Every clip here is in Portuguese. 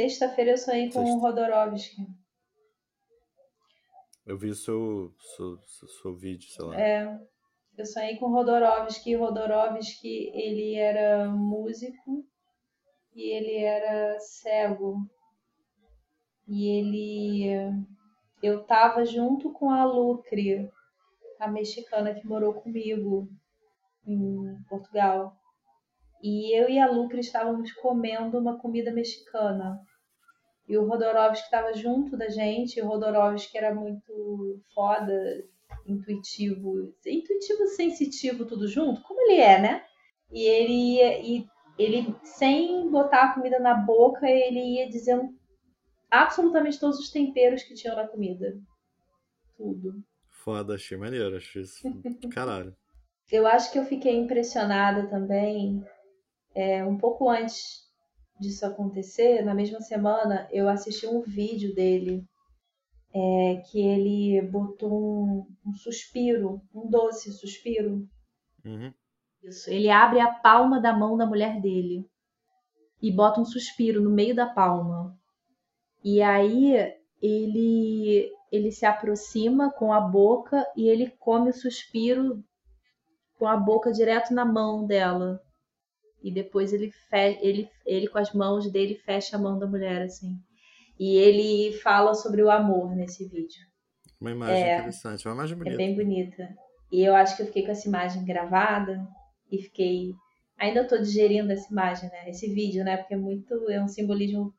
Sexta-feira eu sonhei com Sexta. o Rodorovsky. Eu vi o seu, seu, seu, seu vídeo, sei lá. É, eu sonhei com o Rodorovsky. Rodorovsky, ele era músico e ele era cego. E ele. Eu tava junto com a Lucre, a mexicana que morou comigo em Portugal. E eu e a Lucre estávamos comendo uma comida mexicana. E o Rodorovsky estava junto da gente. E o Rodorovsky era muito foda, intuitivo, intuitivo, sensitivo, tudo junto, como ele é, né? E ele ia, e ele sem botar a comida na boca, ele ia dizendo absolutamente todos os temperos que tinham na comida. Tudo. Foda, achei maneiro, achei isso. Caralho. Eu acho que eu fiquei impressionada também, é, um pouco antes disso acontecer, na mesma semana, eu assisti um vídeo dele é, que ele botou um, um suspiro, um doce suspiro. Uhum. Isso. Ele abre a palma da mão da mulher dele e bota um suspiro no meio da palma. E aí ele ele se aproxima com a boca e ele come o suspiro com a boca direto na mão dela. E depois ele, fe ele, ele com as mãos dele fecha a mão da mulher assim. E ele fala sobre o amor nesse vídeo. Uma imagem É. interessante, uma imagem É bonita. bem bonita. E eu acho que eu fiquei com essa imagem gravada e fiquei. Ainda tô digerindo essa imagem, né? Esse vídeo, né? Porque é muito. É um simbolismo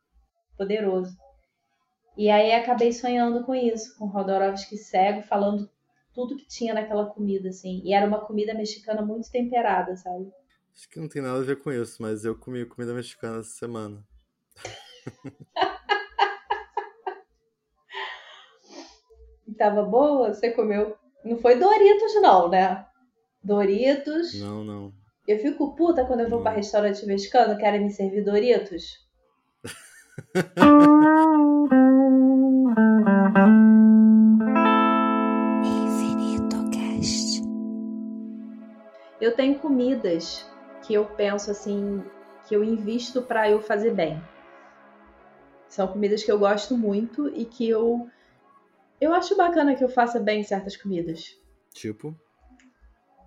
poderoso. E aí acabei sonhando com isso, com o Rodorovsky cego, falando tudo que tinha naquela comida, assim. E era uma comida mexicana muito temperada, sabe? Acho que não tem nada a ver com isso, mas eu comi comida mexicana essa semana. Tava boa, você comeu. Não foi Doritos, não, né? Doritos. Não, não. Eu fico puta quando eu vou Não. pra restaurante mexicano, querem me servir Doritos. Infinito Cast. Eu tenho comidas que eu penso assim, que eu invisto pra eu fazer bem. São comidas que eu gosto muito e que eu eu acho bacana que eu faça bem certas comidas. Tipo,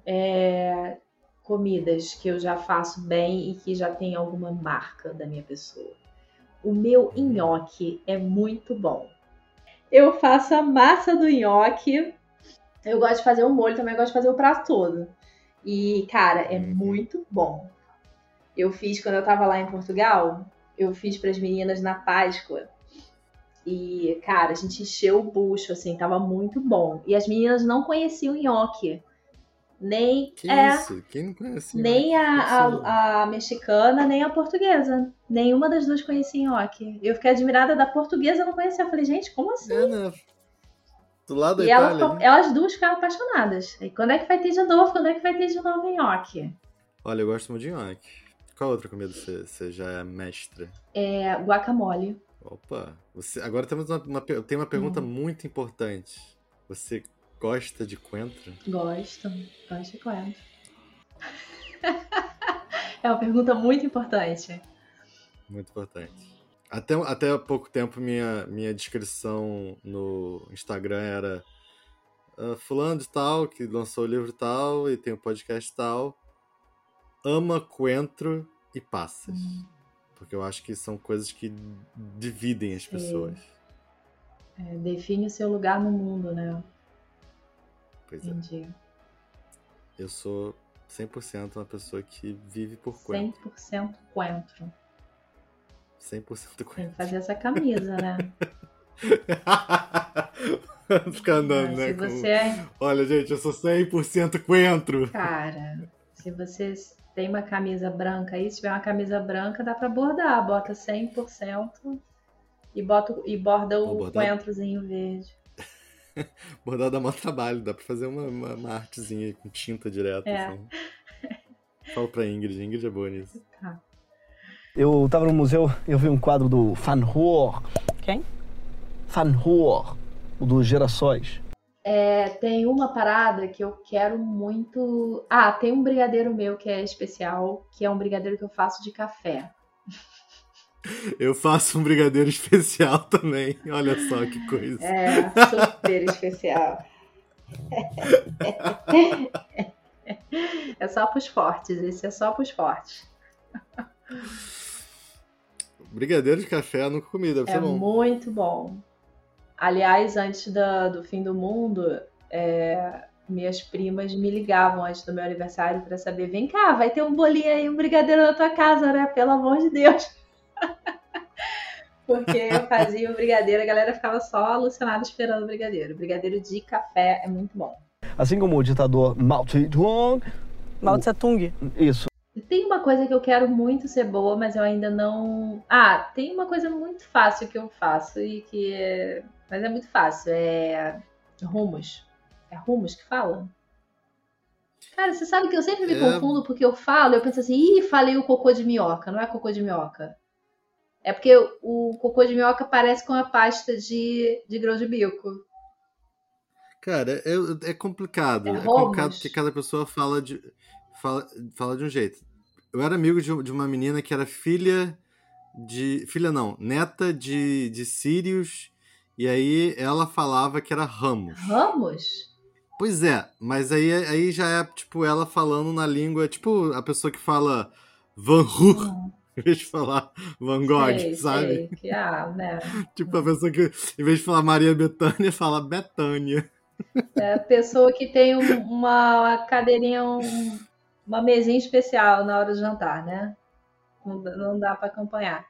É, comidas que eu já faço bem e que já tem alguma marca da minha pessoa. O meu nhoque é muito bom. Eu faço a massa do nhoque. Eu gosto de fazer o molho também, gosto de fazer o prato todo. E, cara, é Uhum. muito bom. Eu fiz quando eu tava lá em Portugal, eu fiz para as meninas na Páscoa. E, cara, a gente encheu o bucho, assim, tava muito bom. E as meninas não conheciam nhoque. Nem. que é, isso? Quem não conhece? nem a, a, a mexicana, nem a portuguesa. Nenhuma das duas conhecia nhoque. Eu fiquei admirada da portuguesa, não conhecia. Eu falei, gente, como assim? É, né? Do lado da E ela Itália. ficou- né? elas duas ficaram apaixonadas. E quando é que vai ter de novo? Quando é que vai ter de novo nhoque? Olha, eu gosto muito de nhoque. Qual outra comida você, você já é mestra? É guacamole. Opa, você, agora temos uma, uma, tem uma pergunta Hum. muito importante. Você gosta de coentro? Gosto. Gosto de coentro. é uma pergunta muito importante. Muito importante. Até, até há pouco tempo, minha, minha descrição no Instagram era ah, fulano de tal, que lançou o livro tal e tem o podcast tal, ama coentro e passas. Hum. Porque eu acho que são coisas que dividem as Sim. pessoas. É, define o seu lugar no mundo, né? Pois é. Entendi. Eu sou 100% uma pessoa que vive por coentro. 100% coentro. 100% Tem que fazer essa camisa, né? Ficar andando, né? com- você é Olha, gente, eu sou 100% coentro. Cara, se você tem uma camisa branca aí, se tiver uma camisa branca, dá pra bordar. Bota 100% e, bota, e borda o bordar. coentrozinho verde. Bordar dá maior trabalho, dá pra fazer uma, uma, uma artezinha com tinta direto. É. Assim. Fala pra Ingrid, Ingrid é boa nisso. Eu tava no museu, eu vi um quadro do Van Gogh. Quem? Van Gogh, o dos gerações. É, tem uma parada que eu quero muito. Ah, tem um brigadeiro meu que é especial, que é um brigadeiro que eu faço de café. Eu faço um brigadeiro especial também. Olha só que coisa. É, super especial. É só pros fortes, esse é só pros fortes. Brigadeiro de café eu nunca comi, deve É ser bom. muito bom. Aliás, antes da- do fim do mundo, é, minhas primas me ligavam antes do meu aniversário pra saber: vem cá, vai ter um bolinho aí, um brigadeiro na tua casa, né? Pelo amor de Deus. Porque eu fazia o brigadeiro, a galera ficava só alucinada esperando o brigadeiro. Brigadeiro de café é muito bom. Assim como o ditador Mao Zedong. Mao Tse Tung. Isso. Tem uma coisa que eu quero muito ser boa, mas eu ainda não. Ah, tem uma coisa muito fácil que eu faço e que. é- Mas é muito fácil. É. Rumos. É rumos que fala? Cara, você sabe que eu sempre me É. confundo porque eu falo, eu penso assim, ih, falei o cocô de minhoca. Não é cocô de minhoca. É porque o cocô de minhoca parece com a pasta de, de grão de bico. Cara, é, é complicado. É É, complicado porque cada pessoa fala de, fala, fala de um jeito. Eu era amigo de, de uma menina que era filha de. Filha não, neta de, de Sírios. E aí ela falava que era Ramos. Ramos? Pois é, mas aí, aí já é tipo ela falando na língua, tipo a pessoa que fala Van Hum, em vez de falar Van Gogh, sei, sabe? sei. Que, ah, né? Tipo a pessoa que, em vez de falar Maria Bethânia, fala Betânia. É a pessoa que tem um- uma cadeirinha, um- uma mesinha especial na hora do jantar, né? Não, dá- não dá pra acompanhar.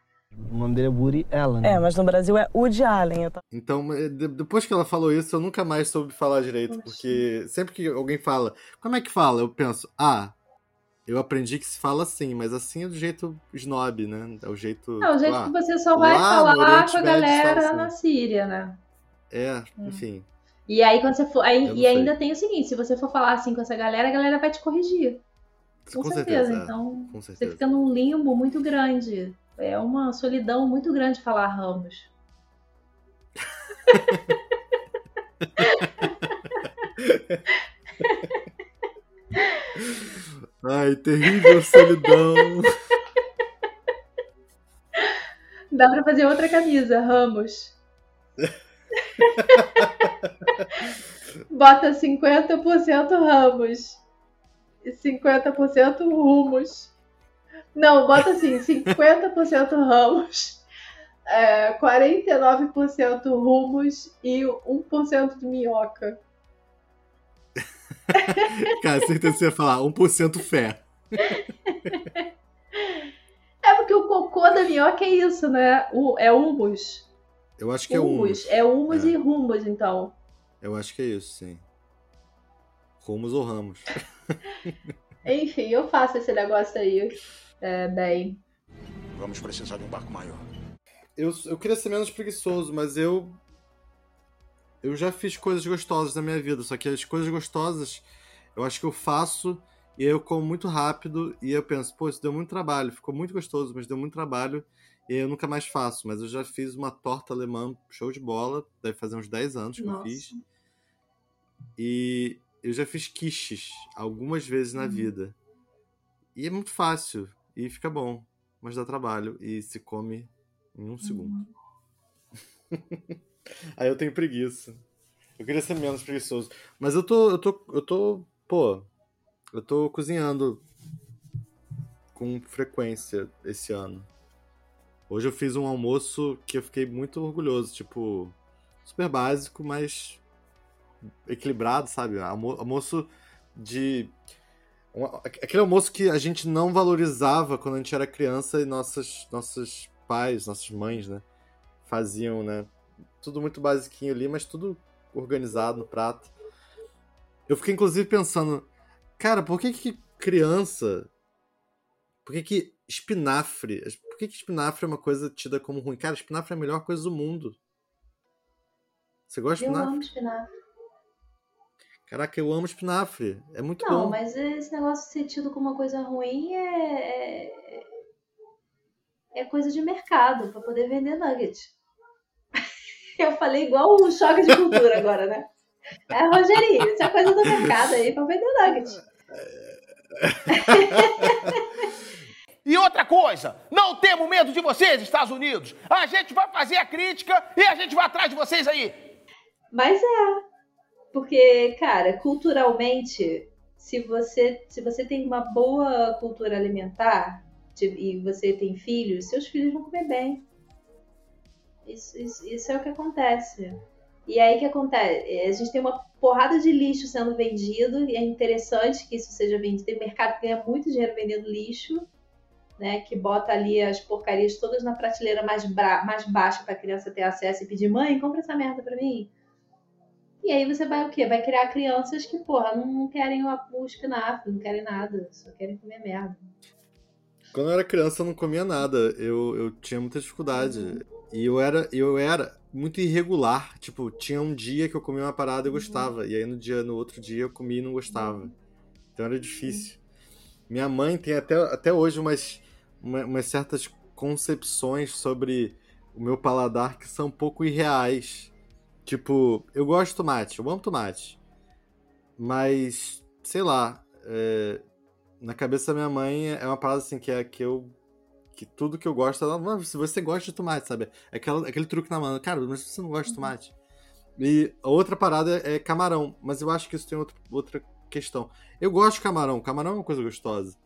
O nome dele é Woody Allen. É, mas no Brasil é Woody Allen. Eu tô... Então, de- depois que ela falou isso, eu nunca mais soube falar direito, Poxa. porque sempre que alguém fala, como é que fala? Eu penso, ah, eu aprendi que se fala assim, mas assim é do jeito snob, né? É o jeito. Não, o jeito ah, que você só vai lá falar com a galera assim. na Síria, né? É, enfim. E aí, quando você for. Aí, e sei. ainda tem o seguinte: se você for falar assim com essa galera, a galera vai te corrigir. Com, Com certeza. certeza, é. Então, Com você certeza. fica num limbo muito grande. É uma solidão muito grande falar Ramos. Ai, terrível solidão. Dá pra fazer outra camisa, Ramos. Bota 50% Ramos 50% Rumos. Não, bota assim, 50% Ramos, é, 49% Rumos e 1% de minhoca. Cara, certeza que você ia falar 1% fé. É porque o cocô da minhoca é isso, né? O, é humus. Eu acho que é Humus. humus. É humus É. e rumos, então. Eu acho que é isso, sim. Rumos ou ramos. Enfim, eu faço esse negócio aí é, bem. Vamos precisar de um barco maior. Eu, eu queria ser menos preguiçoso, mas eu. Eu já fiz coisas gostosas na minha vida, só que as coisas gostosas eu acho que eu faço e aí eu como muito rápido e eu penso, pô, isso deu muito trabalho, ficou muito gostoso, mas deu muito trabalho e aí eu nunca mais faço. Mas eu já fiz uma torta alemã show de bola, deve fazer uns 10 anos que eu Nossa. fiz. E eu já fiz quiches algumas vezes na Uhum. vida. E é muito fácil e fica bom, mas dá trabalho e se come em um segundo. Uhum. Aí eu tenho preguiça. Eu queria ser menos preguiçoso. Mas eu tô. Eu tô. Eu tô. Pô. Eu tô cozinhando com frequência esse ano. Hoje eu fiz um almoço que eu fiquei muito orgulhoso. Tipo, super básico, mas equilibrado, sabe? Almo- Almoço de. um- Aquele almoço que a gente não valorizava quando a gente era criança e nossos, nossos pais, nossas mães, né? Faziam, né? Tudo muito basiquinho ali, mas tudo organizado no prato. Eu fiquei inclusive pensando, cara, por que que criança. Por que que espinafre. Por que que espinafre é uma coisa tida como ruim? Cara, espinafre é a melhor coisa do mundo. Você gosta de Eu espinafre? amo espinafre. Caraca, eu amo espinafre. É muito Não, bom. mas esse negócio de ser tido como uma coisa ruim é. é- É coisa de mercado, pra poder vender nugget. Eu falei igual um choque de cultura agora, né? É, Rogerinho, isso é coisa do mercado aí pra vender nugget. E outra coisa, não temos medo de vocês, Estados Unidos. A gente vai fazer a crítica e a gente vai atrás de vocês aí. Mas é. Porque, cara, culturalmente, se você, se você tem uma boa cultura alimentar e você tem filhos, seus filhos vão comer bem. Isso, isso, isso é o que acontece. E aí que acontece? A gente tem uma porrada de lixo sendo vendido, e é interessante que isso seja vendido. Tem mercado que ganha muito dinheiro vendendo lixo, né? Que bota ali as porcarias todas na prateleira mais, mais baixa para a criança ter acesso e pedir, mãe, compra essa merda pra mim. E aí você vai o quê? Vai criar crianças que, porra, não, não querem o, espinafre, não querem nada, só querem comer merda. Quando eu era criança eu não comia nada. Eu, eu tinha muita dificuldade. Uhum. E eu era, eu era muito irregular. Tipo, tinha um dia que eu comia uma parada e eu Uhum. gostava. E aí no dia, no outro dia eu comia e não gostava. Então era difícil. Minha mãe tem até, até hoje umas, uma- umas certas concepções sobre o meu paladar que são um pouco irreais. Tipo, eu gosto de tomate, eu amo tomate. Mas, sei lá, é, na cabeça da minha mãe é uma parada assim que é que eu. Que tudo que eu gosto, ela, "Mano, se você gosta de tomate, sabe? É aquela, aquele truque na mão. Cara, mas você não gosta de tomate. E a outra parada é camarão, mas eu acho que isso tem outro, outra questão. Eu gosto de camarão, camarão é uma coisa gostosa.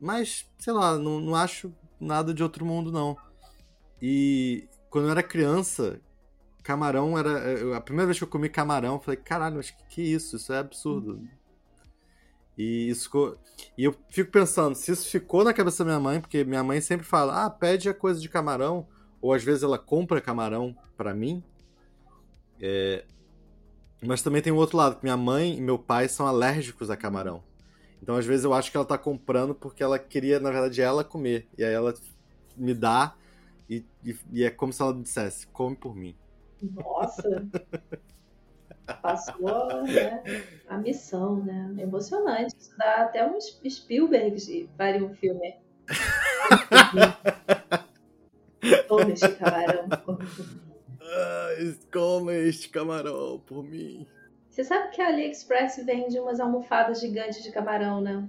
Mas, sei lá, não, não acho nada de outro mundo, não. E quando eu era criança, camarão era. eu- A primeira vez que eu comi camarão, eu falei, caralho, mas que, que isso? Isso é absurdo. E isso ficou. E eu fico pensando, se isso ficou na cabeça da minha mãe, porque minha mãe sempre fala, ah, pede a coisa de camarão, ou às vezes ela compra camarão pra mim. É, Mas também tem o outro lado, que minha mãe e meu pai são alérgicos a camarão. Então, às vezes, eu acho que ela tá comprando porque ela queria, na verdade, ela comer. E aí ela me dá e, e- e é como se ela dissesse, come por mim. Nossa! Passou né, a missão, né? Emocionante. Isso dá até um Spielberg de- faria um filme. Toma este camarão. Come este camarão por mim. Você sabe que a AliExpress vende umas almofadas gigantes de camarão, né?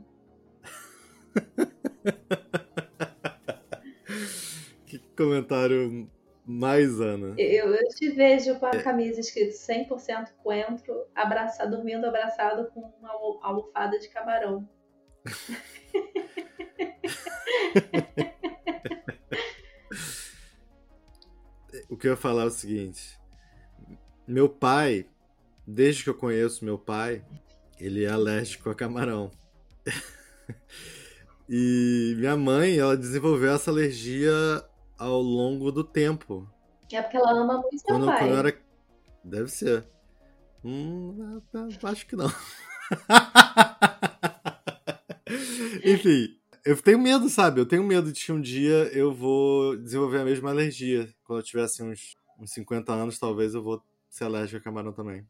Que comentário mais, Ana. Eu, eu te vejo com a camisa escrito 100% coentro, abraçado, dormindo abraçado com uma almo- almofada de camarão. O que eu ia falar é o seguinte. Meu pai, desde que eu conheço meu pai, ele é alérgico a camarão. e minha mãe, ela desenvolveu essa alergia ao longo do tempo. É porque ela ama muito seu Quando, pai. quando eu era. Deve ser. Hum, acho que não. Enfim, eu tenho medo, sabe? Eu tenho medo de que um dia eu vou desenvolver a mesma alergia. Quando eu tivesse uns, uns 50 anos, talvez eu vou ser alérgico a camarão também.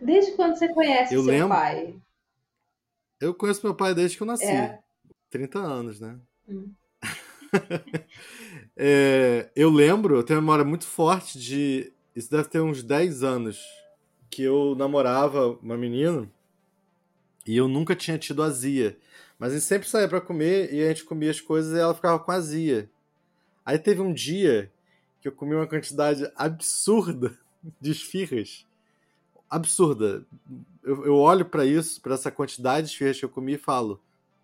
Desde quando você conhece Eu seu lembro. pai? Eu conheço meu pai desde que eu nasci. É. 30 anos, né? Hum. É, eu lembro, eu tenho uma memória muito forte de. Isso deve ter uns 10 anos. Que eu namorava uma menina e eu nunca tinha tido azia. Mas a gente sempre saía pra comer e a gente comia as coisas e ela ficava com azia. Aí teve um dia que eu comi uma quantidade absurda de esfirras. Absurda. Eu, eu olho pra isso, pra essa quantidade de esfirras que eu comi e falo: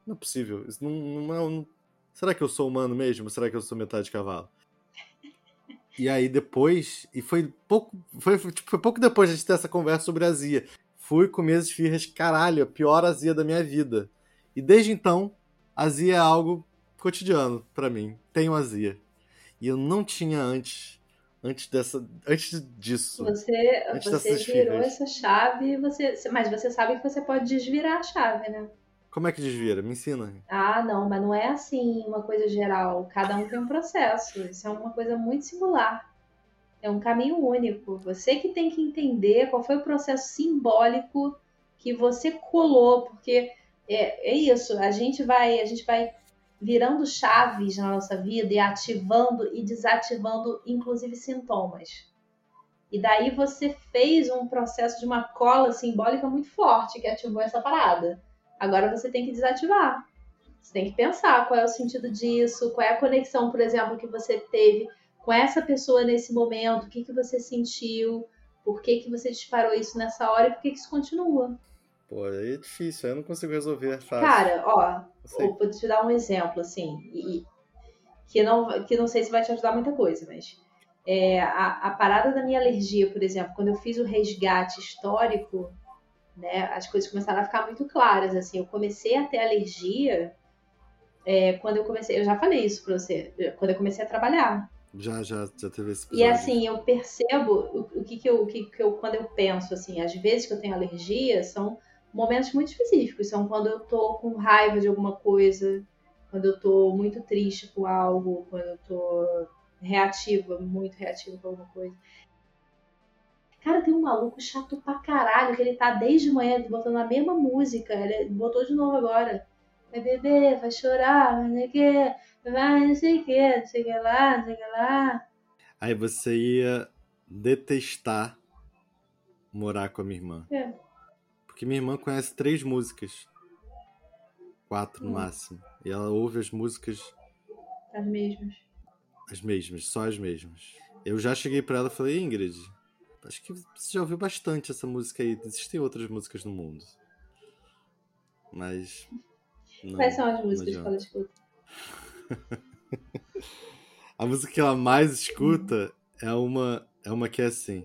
não é possível. Isso não, não é um. Será que eu sou humano mesmo? Será que eu sou metade de cavalo? E aí depois, e foi pouco, foi, tipo, foi pouco depois de a gente ter essa conversa sobre azia. Fui comer as esfirras, caralho, a pior azia da minha vida. E desde então, azia é algo cotidiano pra mim. Tenho azia. E eu não tinha antes, antes dessa, antes disso. Você, Antes você virou esfirras. essa chave, você, mas você sabe que você pode desvirar a chave, né? Como é que desvira? Me ensina. Ah, não, mas não é assim uma coisa geral. Cada um tem um processo. Isso é uma coisa muito singular. É um caminho único. Você que tem que entender qual foi o processo simbólico que você colou, porque é, é isso. A gente vai, a gente vai virando chaves na nossa vida e ativando e desativando, inclusive sintomas. E daí você fez um processo de uma cola simbólica muito forte que ativou essa parada. Agora você tem que desativar. Você tem que pensar qual é o sentido disso, qual é a conexão, por exemplo, que você teve com essa pessoa nesse momento, o que, que você sentiu, por que, que você disparou isso nessa hora e por que, que isso continua. Pô, aí é difícil, eu não consigo resolver fácil. Cara, ó, vou te dar um exemplo, assim, e, que, não, que não sei se vai te ajudar muita coisa, mas é, a, a parada da minha alergia, por exemplo, quando eu fiz o resgate histórico, né, as coisas começaram a ficar muito claras, assim, eu comecei a ter alergia é, quando eu comecei, eu já falei isso pra você, quando eu comecei a trabalhar, Já, já, já teve esse e episódio. assim, eu percebo o, o que, que, eu, o que, que eu, quando eu penso, assim, às vezes que eu tenho alergia, são momentos muito específicos. São quando eu tô com raiva de alguma coisa, quando eu tô muito triste com algo, quando eu tô reativa, muito reativa com alguma coisa. Cara, tem um maluco chato pra caralho, que ele tá desde manhã botando a mesma música. Ele botou de novo agora. Vai beber, vai chorar, vai não sei o que, vai não sei o que, não sei o que lá, não sei o que lá. Aí você ia detestar morar com a minha irmã. É. Porque minha irmã conhece três músicas. Quatro no Hum. máximo. E ela ouve as músicas As mesmas. as mesmas, só as mesmas. Eu já cheguei pra ela e falei, Ingrid, acho que você já ouviu bastante essa música aí. Existem outras músicas no mundo. Mas. Não, Quais são as músicas que ela escuta? A música que ela mais escuta é uma, é uma que é assim.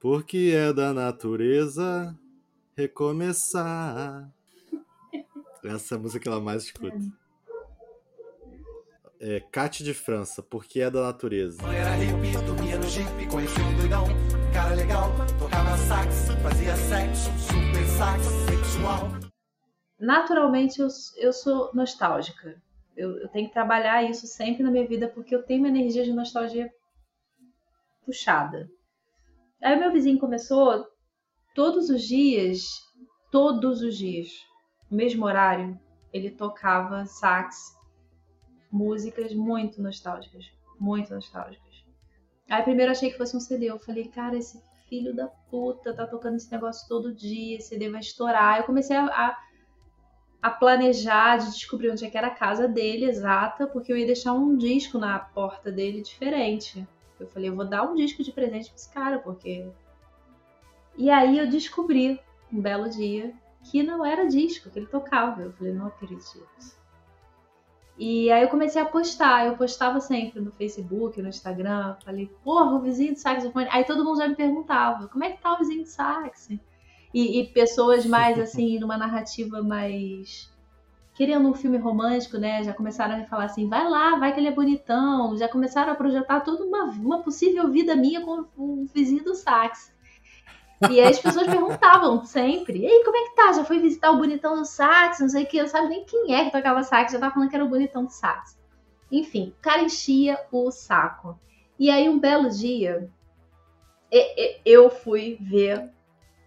Porque é da natureza recomeçar. Essa é a música que ela mais escuta. É Cate de França, porque é da natureza. No jeep, conheci um doidão, cara legal, tocava sax, fazia sexo, super sax, sexual. Naturalmente, eu, eu sou nostálgica. Eu, eu tenho que trabalhar isso sempre na minha vida porque eu tenho uma energia de nostalgia puxada. Aí meu vizinho começou todos os dias, todos os dias, no mesmo horário, ele tocava sax, músicas muito nostálgicas, muito nostálgicas. Aí primeiro achei que fosse um CD, eu falei, cara, esse filho da puta tá tocando esse negócio todo dia, esse CD vai estourar. Eu comecei a, a, a planejar, de descobrir onde é que era a casa dele exata, porque eu ia deixar um disco na porta dele diferente. Eu falei, eu vou dar um disco de presente pra esse cara, porque. E aí eu descobri, um belo dia, que não era disco que ele tocava. Eu falei, não acredito. E aí eu comecei a postar, eu postava sempre no Facebook, no Instagram, falei, porra, o vizinho de saxofone. Aí todo mundo já me perguntava, como é que tá o vizinho de sax? E, e pessoas mais assim, numa narrativa mais querendo um filme romântico, né? Já começaram a me falar assim, vai lá, vai que ele é bonitão. Já começaram a projetar toda uma, uma possível vida minha com o vizinho do sax. E aí as pessoas perguntavam sempre, e aí, como é que tá? Já foi visitar o bonitão do sax? Não sei o que, eu não sabe nem quem é que tocava sax, já tava falando que era o bonitão do sax. Enfim, o cara enchia o saco. E aí um belo dia, eu fui ver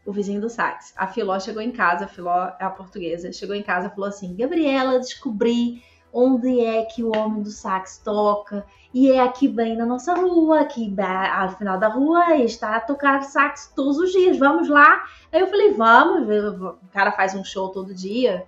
o vizinho do sax. A Filó chegou em casa, a Filó é a portuguesa, chegou em casa e falou assim: Gabriela, descobri onde é que o homem do sax toca. E é aqui bem na nossa rua, aqui ao final da rua, ele está a tocar sax todos os dias, vamos lá. Aí eu falei, vamos, o cara faz um show todo dia.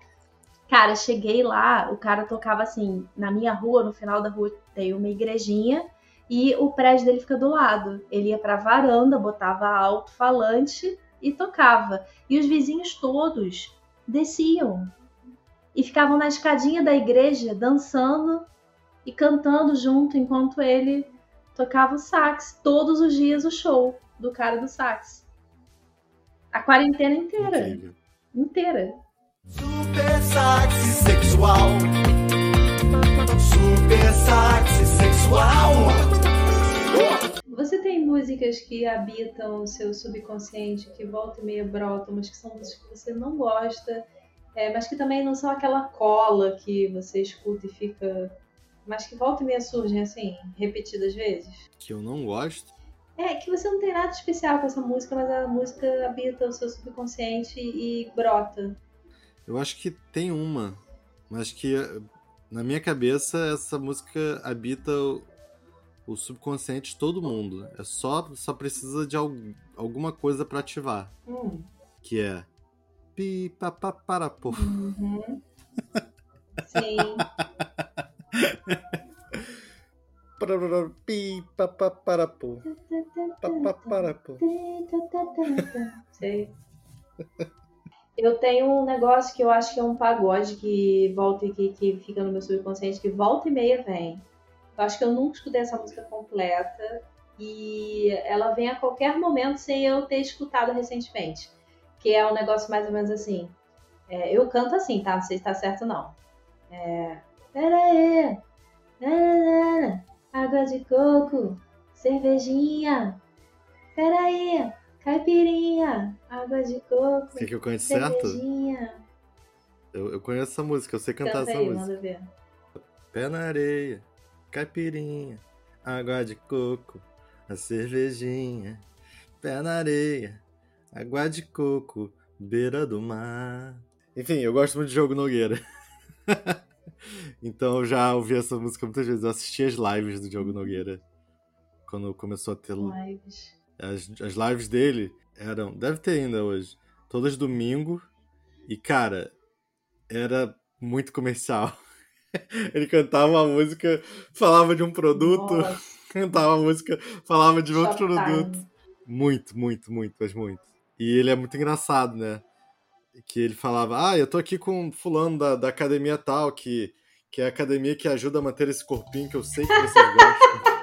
Cara, cheguei lá, o cara tocava assim, na minha rua, no final da rua tem uma igrejinha e o prédio dele fica do lado. Ele ia pra varanda, botava alto-falante e tocava. E os vizinhos todos desciam e ficavam na escadinha da igreja dançando e cantando junto enquanto ele tocava o sax. Todos os dias o show do cara do sax. A quarentena inteira. Incrível. Inteira. Super sax sexual. Super sax sexual. Você tem músicas que habitam o seu subconsciente, que volta e meia brotam, mas que são músicas que você não gosta, é, mas que também não são aquela cola que você escuta e fica. Mas que volta e meia surgem assim, repetidas vezes? Que eu não gosto. É, que você não tem nada especial com essa música, mas a música habita o seu subconsciente e brota. Eu acho que tem uma, mas que na minha cabeça essa música habita o, o subconsciente de todo mundo. É só só precisa de al- alguma coisa pra ativar, Hum. que é pi pa pa para pô. Uhum. Sim. Pi, pa, pa, para, pô. Pa, pa, para, pô. Sei. Eu tenho um negócio que eu acho que é um pagode que volta e que, que fica no meu subconsciente, que volta e meia vem. Eu acho que eu nunca escutei essa música completa e ela vem a qualquer momento sem eu ter escutado recentemente. Que é um negócio mais ou menos assim. É, eu canto assim, tá? Não sei se tá certo não. É. Pera aí. Tararara, Água de coco, cervejinha. Pera aí. Caipirinha, água de coco, Quer que eu certo? cervejinha. Eu, eu conheço essa música, eu sei cantar Canta essa aí, música. manda ver. Pé na areia, caipirinha, água de coco, a cervejinha. Pé na areia, água de coco, beira do mar. Enfim, eu gosto muito de Jogo Nogueira. então eu já ouvi essa música muitas vezes. Eu assisti as lives do Diogo Nogueira. Quando começou a ter. Lives. As, as lives dele eram. Deve ter ainda hoje. Todas domingo. E, cara, era muito comercial. Ele cantava uma música, falava de um produto, Nossa, cantava a música, falava de outro Shoptime. produto. Muito, muito, muito, mas muito. E ele é muito engraçado, né? Que ele falava, ah, eu tô aqui com fulano da, da academia tal, que, que é a academia que ajuda a manter esse corpinho que eu sei que vocês gostam. Ah,